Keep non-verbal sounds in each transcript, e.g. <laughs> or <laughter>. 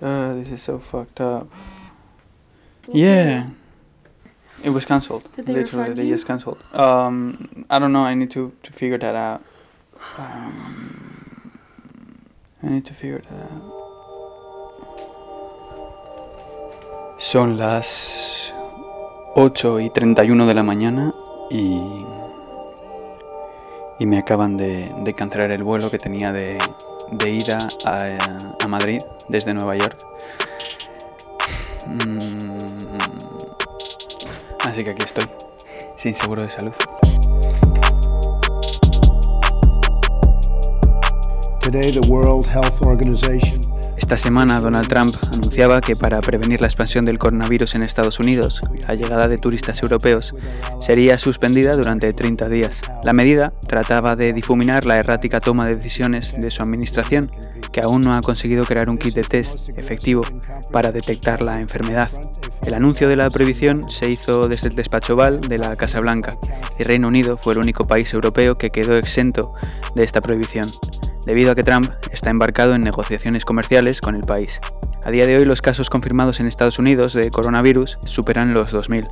Uh, this is so fucked up. Yeah. It was cancelled. Did they Literally, they you? just cancelled. Um, I don't know. I need to, to figure that out. Um, I need to figure that out. Son las 8 y 31 de la mañana y, y me acaban de, de cancelar el vuelo que tenía de, de ida a, Madrid desde Nueva York. Mm, Así que aquí estoy, sin seguro de salud. Today, the World Health Organization Esta semana Donald Trump anunciaba que para prevenir la expansión del coronavirus en Estados Unidos, la llegada de turistas europeos sería suspendida durante 30 días. La medida trataba de difuminar la errática toma de decisiones de su administración, que aún no ha conseguido crear un kit de test efectivo para detectar la enfermedad. El anuncio de la prohibición se hizo desde el despacho Oval de la Casa Blanca y Reino Unido fue el único país europeo que quedó exento de esta prohibición debido a que Trump está embarcado en negociaciones comerciales con el país. A día de hoy los casos confirmados en Estados Unidos de coronavirus superan los 2.000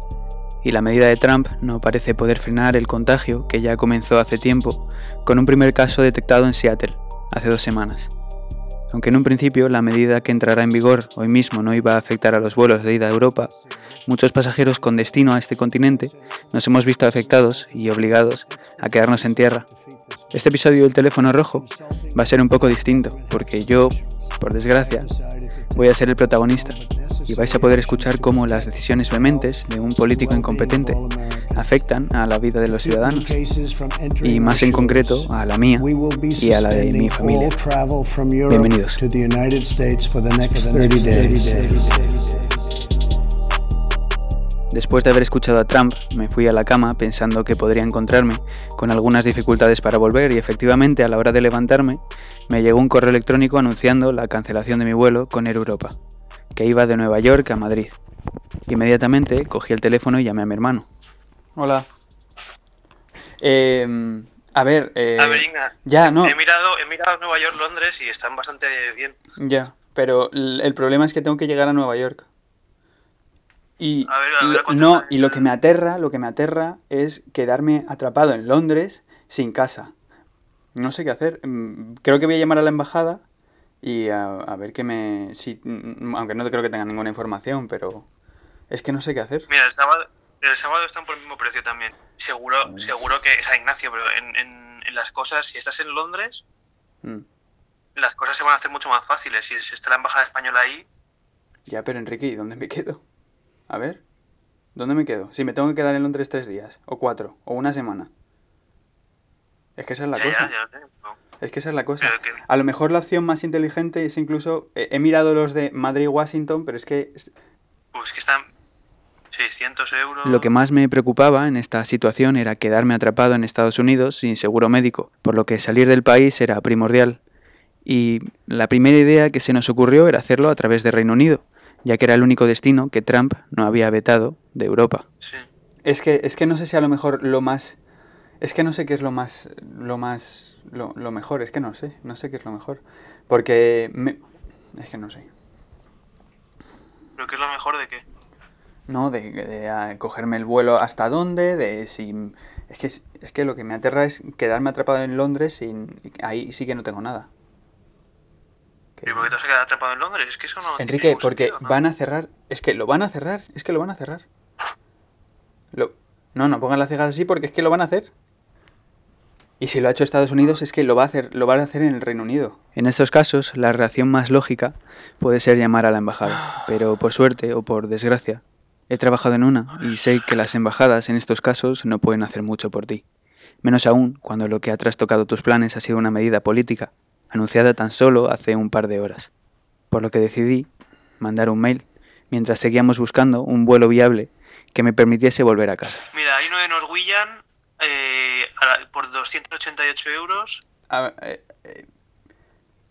y la medida de Trump no parece poder frenar el contagio que ya comenzó hace tiempo, con un primer caso detectado en Seattle, hace dos semanas. Aunque en un principio la medida que entrará en vigor hoy mismo no iba a afectar a los vuelos de ida a Europa, muchos pasajeros con destino a este continente nos hemos visto afectados y obligados a quedarnos en tierra. Este episodio del teléfono rojo va a ser un poco distinto, porque yo, por desgracia, voy a ser el protagonista y vais a poder escuchar cómo las decisiones vehementes de un político incompetente afectan a la vida de los ciudadanos y más en concreto a la mía y a la de mi familia. Bienvenidos. Después de haber escuchado a Trump, me fui a la cama pensando que podría encontrarme con algunas dificultades para volver y efectivamente a la hora de levantarme me llegó un correo electrónico anunciando la cancelación de mi vuelo con Air Europa, que iba de Nueva York a Madrid. Inmediatamente cogí el teléfono y llamé a mi hermano. Hola. Eh, a ver, eh, A ver, ya, no, he mirado, he mirado Nueva York, Londres y están bastante bien. ya, pero el problema es que tengo que llegar a Nueva York. Y A ver, a ver, lo- ¿cuánto no, y lo que me aterra, lo que me aterra es quedarme atrapado en Londres sin casa. No sé qué hacer. Mm, Creo que voy a llamar a la embajada y a, a ver qué me... Si, mm, aunque no creo que tenga ninguna información, pero es que no sé qué hacer. Mira, el sábado, el sábado están por el mismo precio también. Seguro, seguro que, o sea, Ignacio, pero en, en- en las cosas, si estás en Londres, Mm, las cosas se van a hacer mucho más fáciles. Si si está la embajada española ahí, Ya, pero Enrique, ¿y dónde me quedo? A ver, ¿dónde me quedo? Si me tengo que quedar en Londres tres días, o cuatro, o una semana. Es que esa es la ya, cosa. ya, ya Es que esa es la cosa. Que- A lo mejor la opción más inteligente es incluso. eh, he mirado los de Madrid y Washington, pero es que. es- pues que están 600 euros. Lo que más me preocupaba en esta situación era quedarme atrapado en Estados Unidos sin seguro médico, por lo que salir del país era primordial. Y la primera idea que se nos ocurrió era hacerlo a través de Reino Unido, ya que era el único destino que Trump no había vetado de Europa. Sí. Es que, es que no sé si a lo mejor lo más. Es que no sé qué es lo más. Lo más. Lo, lo mejor, es que no sé. No sé qué es lo mejor. Porque. me- es que no sé. ¿Pero qué es lo mejor de qué? No, de, de, ah, cogerme el vuelo hasta dónde, de si... Es que, es que lo que me aterra es quedarme atrapado en Londres sin... Ahí sí que no tengo nada. Que- ¿Y por qué te vas a quedar atrapado en Londres? Es que eso no. Enrique, porque sentido, ¿no? van a cerrar... Es que lo van a cerrar, es que lo van a cerrar. Lo... No, no pongan las cejas así porque es que lo van a hacer. Y si lo ha hecho Estados Unidos es que lo va a hacer, lo van a hacer en el Reino Unido. En estos casos, la reacción más lógica puede ser llamar a la embajada. Pero por suerte o por desgracia, he trabajado en una y sé que las embajadas en estos casos no pueden hacer mucho por ti. Menos aún cuando lo que ha trastocado tus planes ha sido una medida política, anunciada tan solo hace un par de horas. Por lo que decidí mandar un mail mientras seguíamos buscando un vuelo viable que me permitiese volver a casa. Mira, hay uno de Norwegian eh, a la- por 288 euros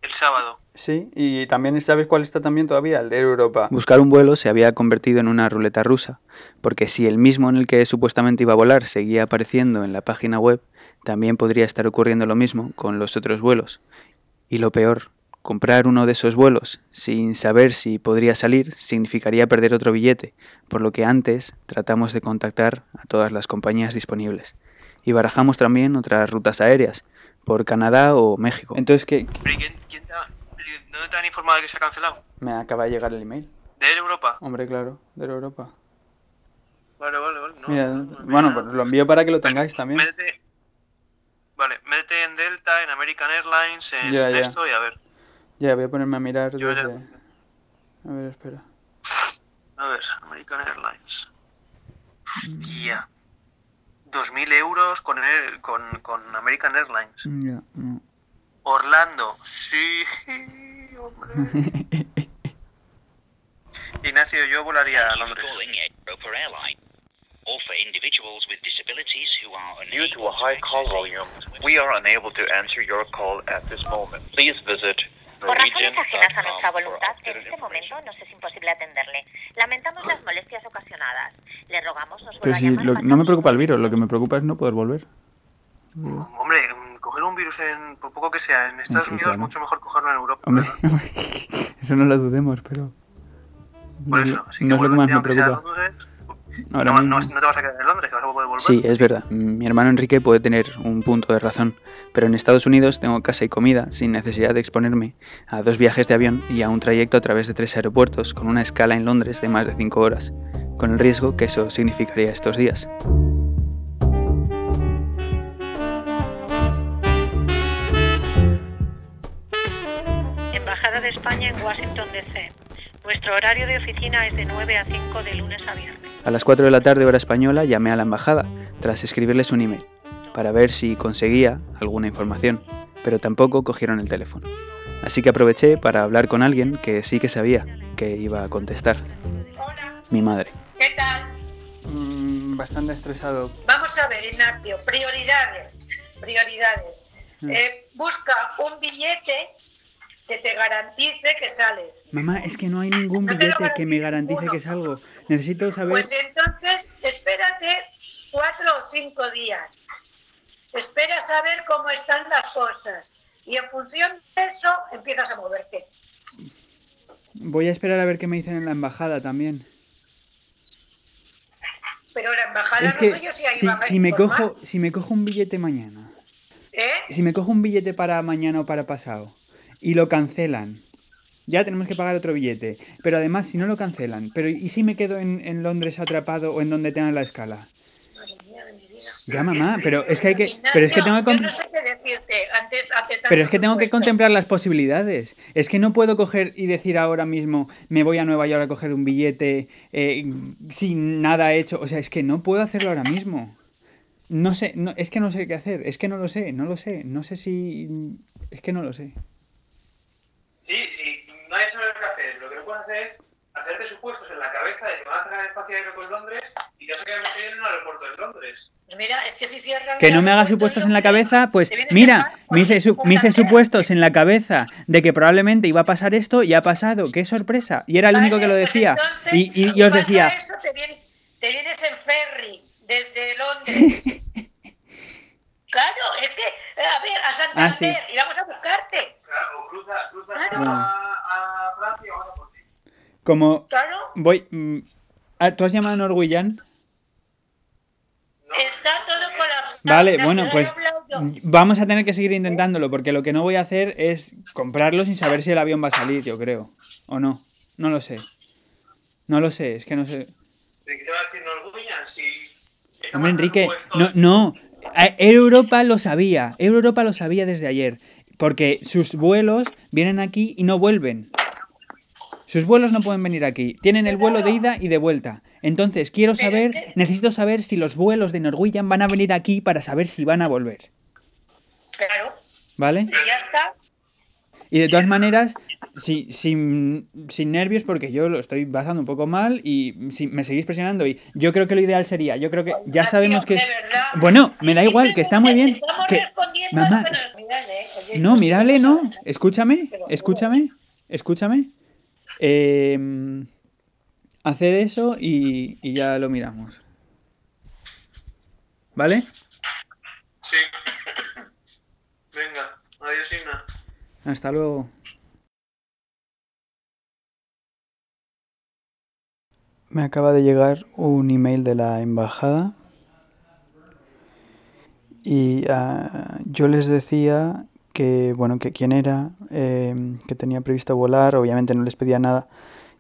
el sábado. Sí, y también sabes cuál está también todavía, el de Europa. Buscar un vuelo se había convertido en una ruleta rusa, porque si el mismo en el que supuestamente iba a volar seguía apareciendo en la página web, también podría estar ocurriendo lo mismo con los otros vuelos. Y lo peor, Comprar uno de esos vuelos sin saber si podría salir significaría perder otro billete, por lo que antes tratamos de contactar a todas las compañías disponibles. Y barajamos también otras rutas aéreas, por Canadá o México. Entonces, ¿qué? Pero ¿y quién- quién te ha- ¿Dónde te han informado de que se ha cancelado? Me acaba de llegar el email. ¿De Europa? Hombre, claro, de Europa. Vale, vale, vale. No, Mira, no, no, no, bueno, no. pues lo envío para que lo tengáis también. Métete. Vale, métete en Delta, en American Airlines, en Ya, ya. esto y a ver. Ya, voy a ponerme a mirar ya-. A ver, espera. A ver, American Airlines. Hostia. 2.000 euros con, con, con American Airlines. Ya, no. Orlando. Sí, hombre. <laughs> Ignacio, yo volaría a Londres. Or for individuals with disabilities who are Due to a high call volume, we are unable to answer your call at this moment. Please visit Por razones ajenas a nuestra voluntad, en este momento nos es imposible atenderle. Lamentamos las molestias ocasionadas. Le rogamos nos Pero vuelva a si llamar lo- pasado no me preocupa el virus, lo que me preocupa es no poder volver. Hombre, mm, coger un virus en, por poco que sea, en Estados Sí, Unidos claro. mucho mejor cogerlo en Europa. Hombre, ¿verdad? <laughs> eso no lo dudemos, pero... Por no, eso, así no es lo que más vuélvete, me aunque sea a preocupa. No, mismo. no- no te vas a quedar en Londres, que vas a poder volver. Sí, es verdad. Mi hermano Enrique puede tener un punto de razón, pero en Estados Unidos tengo casa y comida sin necesidad de exponerme a dos viajes de avión y a un trayecto a través de tres aeropuertos con una escala en Londres de más de cinco horas, con el riesgo que eso significaría estos días. Embajada de España en Washington, D.C. Nuestro horario de oficina es de 9 a 5 de lunes a viernes. A las 4 de la tarde hora española llamé a la embajada tras escribirles un email para ver si conseguía alguna información, pero tampoco cogieron el teléfono. Así que aproveché para hablar con alguien que sí que sabía que iba a contestar, Hola, mi madre. ¿qué tal? bastante estresado. Vamos a ver, Ignacio, prioridades. Prioridades. Mm. Eh, busca un billete que te garantice que sales. Mamá, es que no hay ningún No billete que me garantice ninguno. que salgo. Necesito saber... Pues entonces, espérate cuatro o cinco días. Espera a saber cómo están las cosas. Y en función de eso, empiezas a moverte. Voy a esperar a ver qué me dicen en la embajada también. Pero la embajada Es no sé yo si ahí si, a si me cojo, si me cojo un billete mañana, ¿Eh? si me cojo un billete para mañana o para pasado y lo cancelan, ya tenemos que pagar otro billete. Pero además, si no lo cancelan, pero ¿y si me quedo en, en Londres atrapado o en donde tengan la escala? Madre mía de mi vida. Ya, mamá, pero es que hay que, pero es que tengo que, pero es que tengo que contemplar las posibilidades. Es que no puedo coger y decir ahora mismo me voy a Nueva York a coger un billete eh, sin nada hecho. O sea, es que no puedo hacerlo ahora mismo. No sé, no, es que no sé qué hacer. Es que no lo sé, no lo sé. No sé si, es que no lo sé. Sí, sí, no hay eso que hacer. Lo que no puedes hacer es hacerte supuestos en la cabeza de que van a cerrar el espacio aéreo con Londres y te vas a quedar metido en un aeropuerto de Londres. Pues mira, es que si cierran Que no me haga aeropuerto supuestos en la cabeza, pues mira, me hice, su- con me hice una supuestos en la cabeza de que probablemente iba a pasar esto y ha pasado. ¡Qué sorpresa! Y era el único que lo pues decía. Y, y- y os decía, eso, te, vienes, te vienes en ferry desde Londres. <laughs> claro, es que, a ver, a Santander, Ah, y vamos a buscarte. Claro, o cruza, cruza Claro. a, a Francia o a por ti. como Claro, voy... mm, ah, ¿Tú has llamado a Norwegian? No, está todo colapsado. Vale, bueno, pues vamos a tener que seguir intentándolo, porque lo que no voy a hacer es comprarlo sin saber si el avión va a salir, yo creo. ¿O no? No lo sé. No lo sé, es que no sé. ¿De qué te va a decir Norwegian? Si Hombre, Enrique, no, no. Air Europa lo sabía. Europa lo sabía desde ayer. Porque sus vuelos vienen aquí y no vuelven. Sus vuelos no pueden venir aquí. Tienen el vuelo de ida y de vuelta. Entonces, quiero saber, necesito saber si los vuelos de Norwegian van a venir aquí para saber si van a volver. Claro, ¿Vale? y ya está. Y de todas maneras, si- sin, sin nervios, porque yo lo estoy pasando un poco mal y si me seguís presionando. Y yo creo que lo ideal sería, yo creo que ya sabemos que. Bueno, me da igual, que está muy bien. Estamos Que... respondiendo Mamá, ¿eh? No, mírale, no. Escúchame, escúchame, escúchame. Eh, haced eso y, y ya lo miramos. ¿Vale? Sí. <laughs> Venga, adiós, Igna. Hasta luego. Me acaba de llegar un email de la embajada y ah, yo les decía que, bueno, que quién era, eh, que tenía previsto volar, obviamente no les pedía nada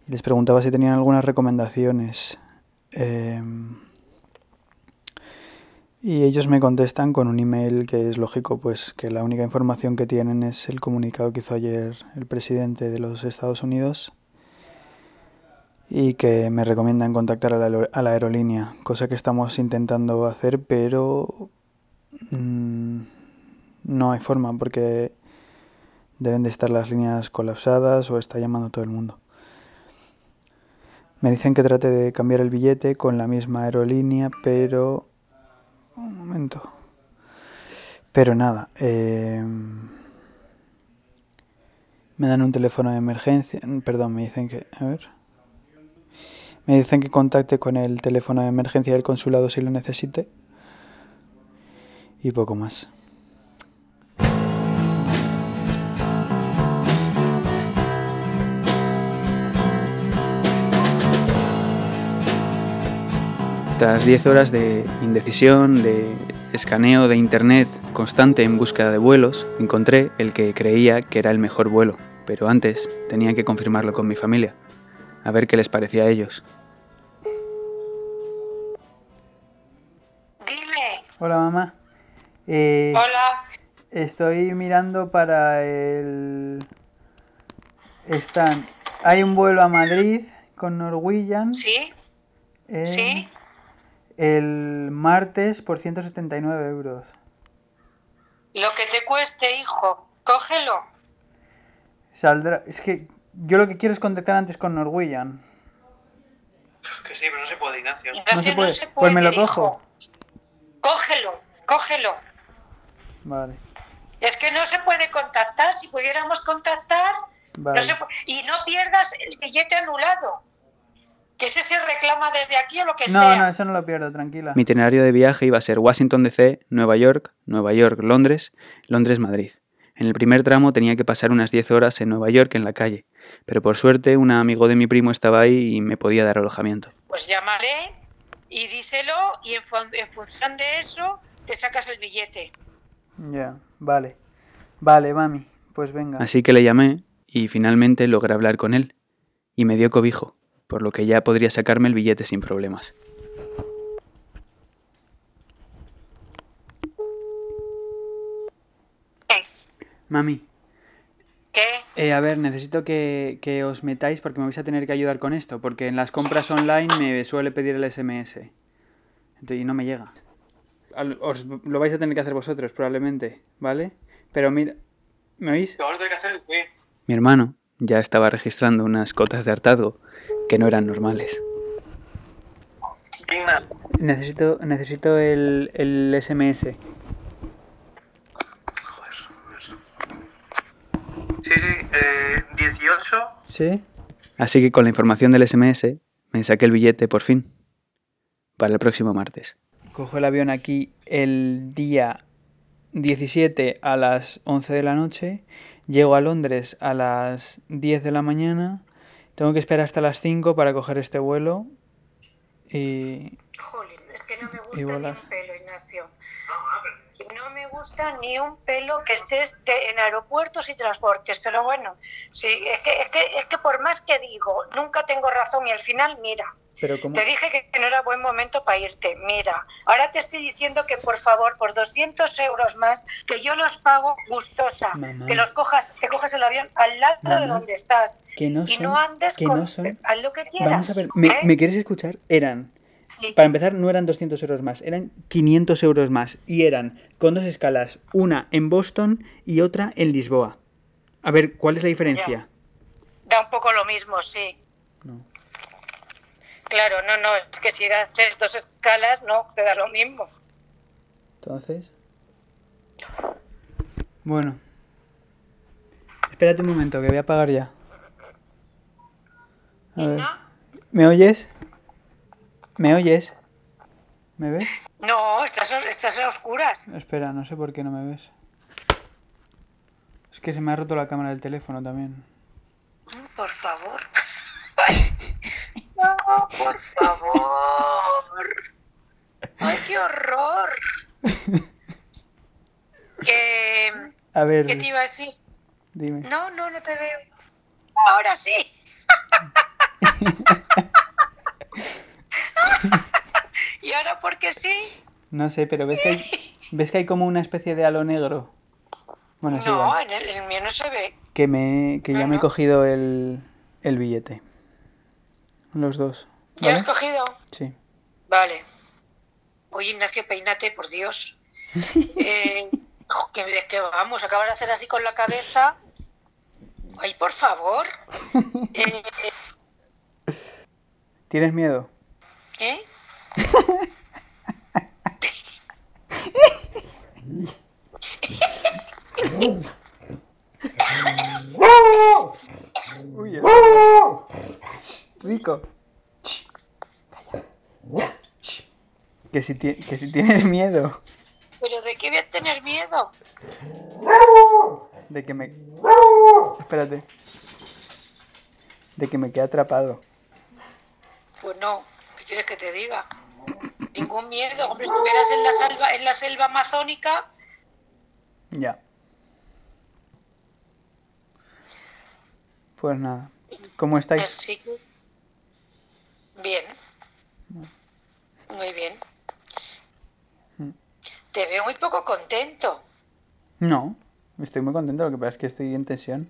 y les preguntaba si tenían algunas recomendaciones. Eh, y ellos me contestan con un email que es lógico, pues que la única información que tienen es el comunicado que hizo ayer el presidente de los Estados Unidos y que me recomiendan contactar a la, a la aerolínea, cosa que estamos intentando hacer, pero mm, no hay forma porque deben de estar las líneas colapsadas o está llamando todo el mundo. Me dicen que trate de cambiar el billete con la misma aerolínea, pero... Un momento. Pero nada, eh, me dan un teléfono de emergencia. Perdón, me dicen que... A ver. Me dicen que contacte con el teléfono de emergencia del consulado si lo necesite. Y poco más. Tras 10 horas de indecisión, de escaneo de internet constante en búsqueda de vuelos, encontré el que creía que era el mejor vuelo, pero antes tenía que confirmarlo con mi familia, a ver qué les parecía a ellos. Dime. Hola mamá. Eh, Hola. Estoy mirando para el... Están... Hay un vuelo a Madrid con Norwegian ¿Sí? ¿Sí? el martes por 179 euros. Lo que te cueste, hijo. Cógelo. Saldrá... Es que yo lo que quiero es contactar antes con Norwegian. Que sí, pero no se puede, Ignacio. No se puede. Pues me lo cojo. hijo. Cógelo, cógelo. Vale. Es que no se puede contactar. Si pudiéramos contactar, Vale. no se y no pierdas el billete anulado. Que ese se reclama desde aquí o lo que No, sea. no, eso no lo pierdo, tranquila. Mi itinerario de viaje iba a ser Washington DC, Nueva York, Nueva York, Londres, Londres, Madrid. En el primer tramo tenía que pasar unas 10 horas en Nueva York en la calle, pero por suerte un amigo de mi primo estaba ahí y me podía dar alojamiento. Pues llámale y díselo y en, fun- en función de eso te sacas el billete. Ya, vale. Vale, mami, pues venga. Así que le llamé y finalmente logré hablar con él y me dio cobijo, por lo que ya podría sacarme el billete sin problemas. ¿Qué? Mami. Eh, a ver, necesito que, que os metáis porque me vais a tener que ayudar con esto, porque en las compras online me suele pedir el SMS. Entonces, y no me llega. Al- Os lo vais a tener que hacer vosotros, probablemente, ¿vale? Pero mira, ¿me oís? Lo vamos a tener que hacer el qué? Mi hermano ya estaba registrando unas cotas de hartazgo que no eran normales. Necesito, necesito el, el SMS. sí, sí, eh, 18. ¿Sí? Así que con la información del SMS me saqué el billete por fin. Para el próximo martes. Cojo el avión aquí el día 17 a las 11 de la noche. Llego a Londres a las 10 de la mañana. Tengo que esperar hasta las 5 para coger este vuelo. Y... Jolín, es que no me gusta ni un pelo, Ignacio. Gusta ni un pelo que estés de- en aeropuertos y transportes, pero bueno, sí, es que, es, que, es que por más que digo, nunca tengo razón y al final, mira, Pero como... te dije que no era buen momento para irte, mira, ahora te estoy diciendo que por favor, por 200 euros más, que yo los pago gustosa, Mamá. que los cojas, te cojas el avión al lado de donde estás que no y son- no andes que con... no son- Haz lo que quieras. Vamos a ver, ¿me, ¿eh? ¿me quieres escuchar? Eran Sí. Para empezar, no eran 200 euros más, eran 500 euros más. Y eran con dos escalas, una en Boston y otra en Lisboa. A ver, ¿cuál es la diferencia? Da un poco lo mismo, sí. No. Claro, no, no, es que si haces dos escalas, no, te da lo mismo. Entonces. Bueno. Espérate un momento, que voy a pagar ya. A ver. ¿Me oyes? ¿Me oyes? ¿Me ves? No, estás, estás a oscuras. Espera, no sé por qué no me ves. Es que se me ha roto la cámara del teléfono también. Por favor. <laughs> No, por favor. Ay, qué horror. <laughs> Que, A ver, ¿Qué te iba a decir? dime. No, no, no te veo. Ahora sí. <laughs> ¿Y ahora por qué sí? No sé, pero ¿ves que hay, ¿ves que hay como una especie de halo negro? Bueno, sí, No, en el, el mío no se ve. Que, me, que ya me he cogido el, el billete. Los dos. ¿Ya ¿vale? has cogido? Sí. Vale. Oye, Ignacio, peínate, por Dios. <laughs> Eh, que, es que vamos, acabas de hacer así con la cabeza. Ay, por favor. <laughs> Eh, ¿Tienes miedo? ¿Eh? Uy, Rico. Que si, que si tienes miedo ¿Pero de qué voy a tener miedo? de que me... Espérate. De que me quede atrapado. Pues no, ¿qué quieres que te diga? Ningún miedo. Hombre, estuvieras en la selva, en la selva amazónica, Ya. Pues nada. ¿Cómo estáis? así que... Bien. Muy bien. Te veo muy poco contento. No, estoy muy contento, lo que pasa es que estoy en tensión.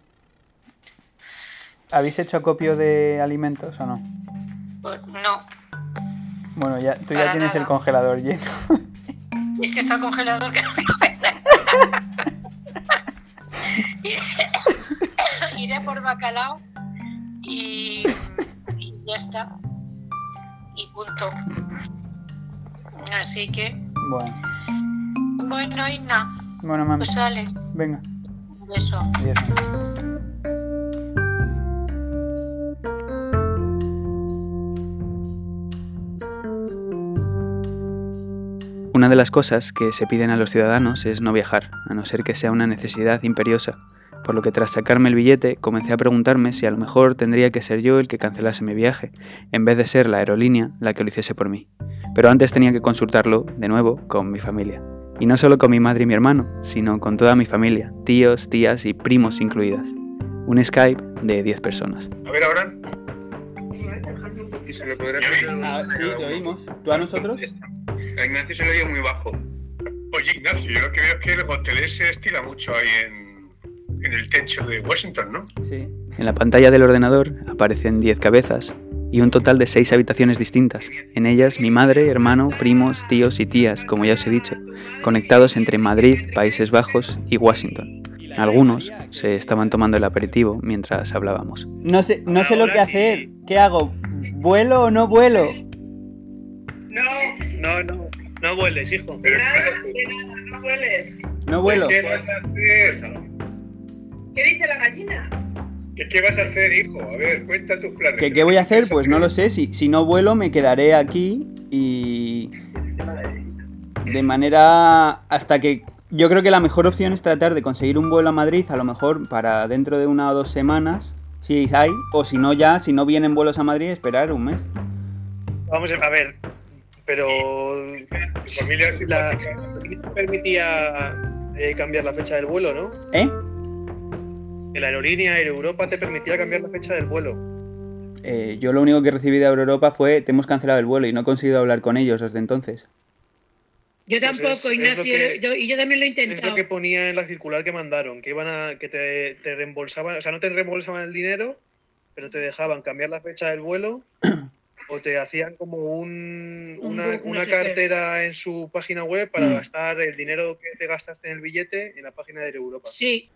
¿Habéis hecho acopio de alimentos o no? Pues no. Bueno, ya, tú ya tienes el congelador lleno. Es que está el congelador que no. <laughs> Iré- por bacalao y, y ya está. Y punto. Así que, Bueno, bueno, nada. bueno, mami, Pues sale. venga. Un beso. Adiós. Una de las cosas que se piden a los ciudadanos es no viajar, a no ser que sea una necesidad imperiosa, por lo que tras sacarme el billete comencé a preguntarme si a lo mejor tendría que ser yo el que cancelase mi viaje, en vez de ser la aerolínea la que lo hiciese por mí. Pero antes tenía que consultarlo, de nuevo, con mi familia. Y no solo con mi madre y mi hermano, sino con toda mi familia, tíos, tías y primos incluidas. Un Skype de 10 personas. A ver, ahora. Y se le podrá Ah, oímos. ¿Tú a nosotros? A Ignacio se le oye muy bajo. Oye, Ignacio, yo lo que veo es que el hotel se estila mucho ahí en, en el techo de Washington, ¿no? Sí. En la pantalla del ordenador aparecen 10 cabezas y un total de 6 habitaciones distintas. En ellas mi madre, hermano, primos, tíos y tías, como ya os he dicho, conectados entre Madrid, Países Bajos y Washington. Algunos se estaban tomando el aperitivo mientras hablábamos. No sé, no sé lo que hacer. ¿Qué hago? ¿Vuelo o no vuelo? No, No, no, no vueles, hijo. Pero, nada, de nada, no hueles. No vuelo. ¿Qué vas a hacer? ¿Qué dice la gallina? ¿Qué, qué vas a hacer, hijo? A ver, cuenta tus planes. ¿Qué, qué voy a hacer? Pues no lo sé. Si, si no vuelo, me quedaré aquí y. De manera. hasta que. Yo creo que la mejor opción es tratar de conseguir un vuelo a Madrid, a lo mejor para dentro de una o dos semanas, si hay, o si no ya, si no vienen vuelos a Madrid, esperar un mes. Vamos a ver, pero Tu familia es la no permitía eh, cambiar la fecha del vuelo, ¿no? ¿Eh? La aerolínea Air Europa te permitía cambiar la fecha del vuelo. Eh, yo lo único que recibí de Europa fue, te hemos cancelado el vuelo y no he conseguido hablar con ellos desde entonces. Yo Pues tampoco, es- es lo Ignacio, que- yo- y yo también lo he Es lo intentado. que ponía en la circular que mandaron, que iban a que te, te reembolsaban, o sea, no te reembolsaban el dinero, pero te dejaban cambiar la fecha del vuelo <clears throat> o te hacían como un, Un una, una cartera en su página web para Mm. gastar el dinero que te gastaste en el billete en la página de Europa. Sí.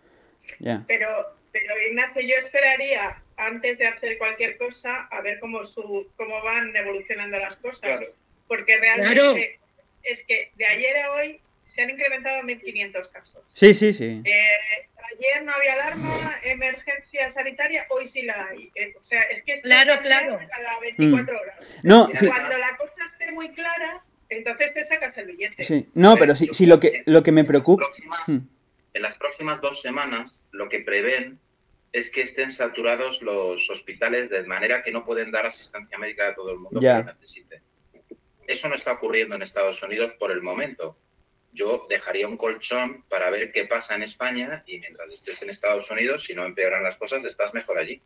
Pero, pero Ignacio, yo esperaría antes de hacer cualquier cosa a ver cómo su, cómo van evolucionando las cosas. Claro. Porque realmente Claro. es que de ayer a hoy se han incrementado 1.500 casos. Sí, sí, sí. Eh, ayer no había alarma, emergencia sanitaria, hoy sí la hay. Eh, o sea, es que esto Claro, claro. cada 24 horas. No, sí. Cuando la cosa esté muy clara, entonces te sacas el billete. Sí. No, pero sí, sí lo que lo que me preocupa. En las próximas, Hmm. en las próximas dos semanas, lo que prevén es que estén saturados los hospitales de manera que no pueden dar asistencia médica a todo el mundo Ya. que lo necesite. Eso no está ocurriendo en Estados Unidos por el momento. Yo dejaría un colchón para ver qué pasa en España y mientras estés en Estados Unidos, si no empeoran las cosas, estás mejor allí.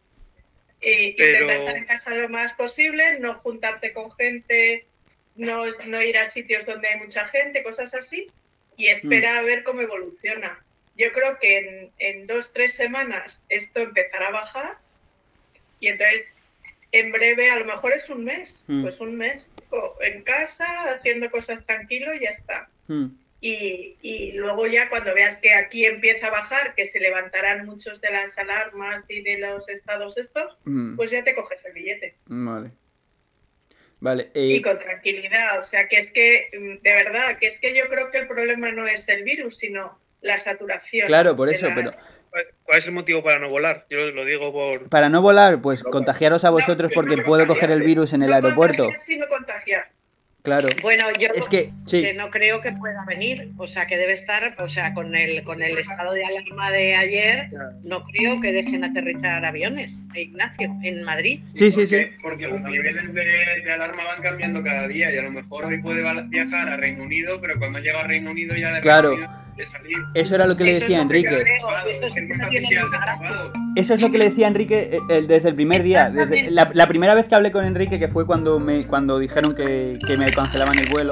Y Pero- intentar estar en casa lo más posible, no juntarte con gente, no, no ir a sitios donde hay mucha gente, cosas así, y esperar a ver cómo evoluciona. Yo creo que en, en dos, tres semanas esto empezará a bajar y entonces en breve, a lo mejor es un mes, Mm. pues un mes, en casa, haciendo cosas tranquilo y ya está. Mm. Y, y luego ya cuando veas que aquí empieza a bajar, que se levantarán muchos de las alarmas y de los estados estos, Mm. pues ya te coges el billete. Vale. Vale. Y eh, con tranquilidad, o sea, que es que, mm, de verdad, que es que yo creo que el problema no es el virus, sino la saturación. claro, por eso, las- pero ¿Cuál es el motivo para no volar? Yo lo digo por. para no volar, pues contagiaros a vosotros porque puedo coger el virus en el aeropuerto. Sí, no contagiar. Claro. Bueno, yo Es que, sí. que no creo que pueda venir, o sea, que debe estar, o sea, con el con el estado de alarma de ayer, no creo que dejen aterrizar aviones, Ignacio, en Madrid. Sí, sí, sí. Porque los niveles de, de alarma van cambiando cada día y a lo mejor hoy puede viajar a Reino Unido, pero cuando llega a Reino Unido ya de Claro. Reino Unido de salir. Eso era lo que le es decía Enrique. eso es lo que le decía Enrique eh, eh, desde el primer día. Desde la, la primera vez que hablé con Enrique, que fue cuando me cuando dijeron que, que me cancelaban el vuelo,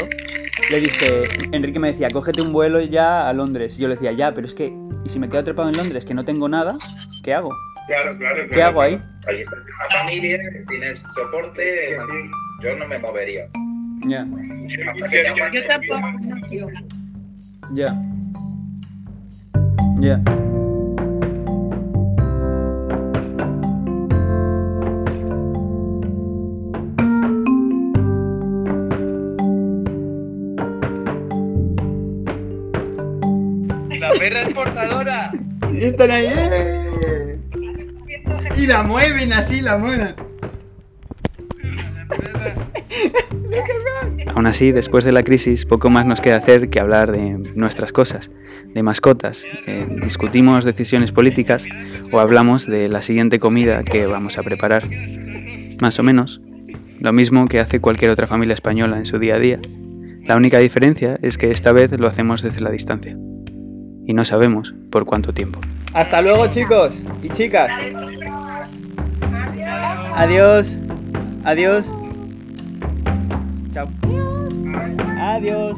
le dije, Enrique me decía, cógete un vuelo ya a Londres. Y yo le decía, ya, pero es que, ¿y si me quedo atrapado en Londres, que no tengo nada? ¿Qué hago? Claro, claro. ¿Qué hago ahí? Ahí estás en la familia, tienes soporte. Yo no me movería. Ya, Yo tampoco. no ya. ¡La perra exportadora! Y están ahí. ¡eh! Y la mueven así, la mueven. Aún así, después de la crisis, poco más nos queda hacer que hablar de nuestras cosas, de mascotas. Eh, discutimos decisiones políticas o hablamos de la siguiente comida que vamos a preparar. Más o menos, lo mismo que hace cualquier otra familia española en su día a día. La única diferencia es que esta vez lo hacemos desde la distancia. Y no sabemos por cuánto tiempo. Hasta luego chicos y chicas. Adiós. Adiós. Chao. Adiós.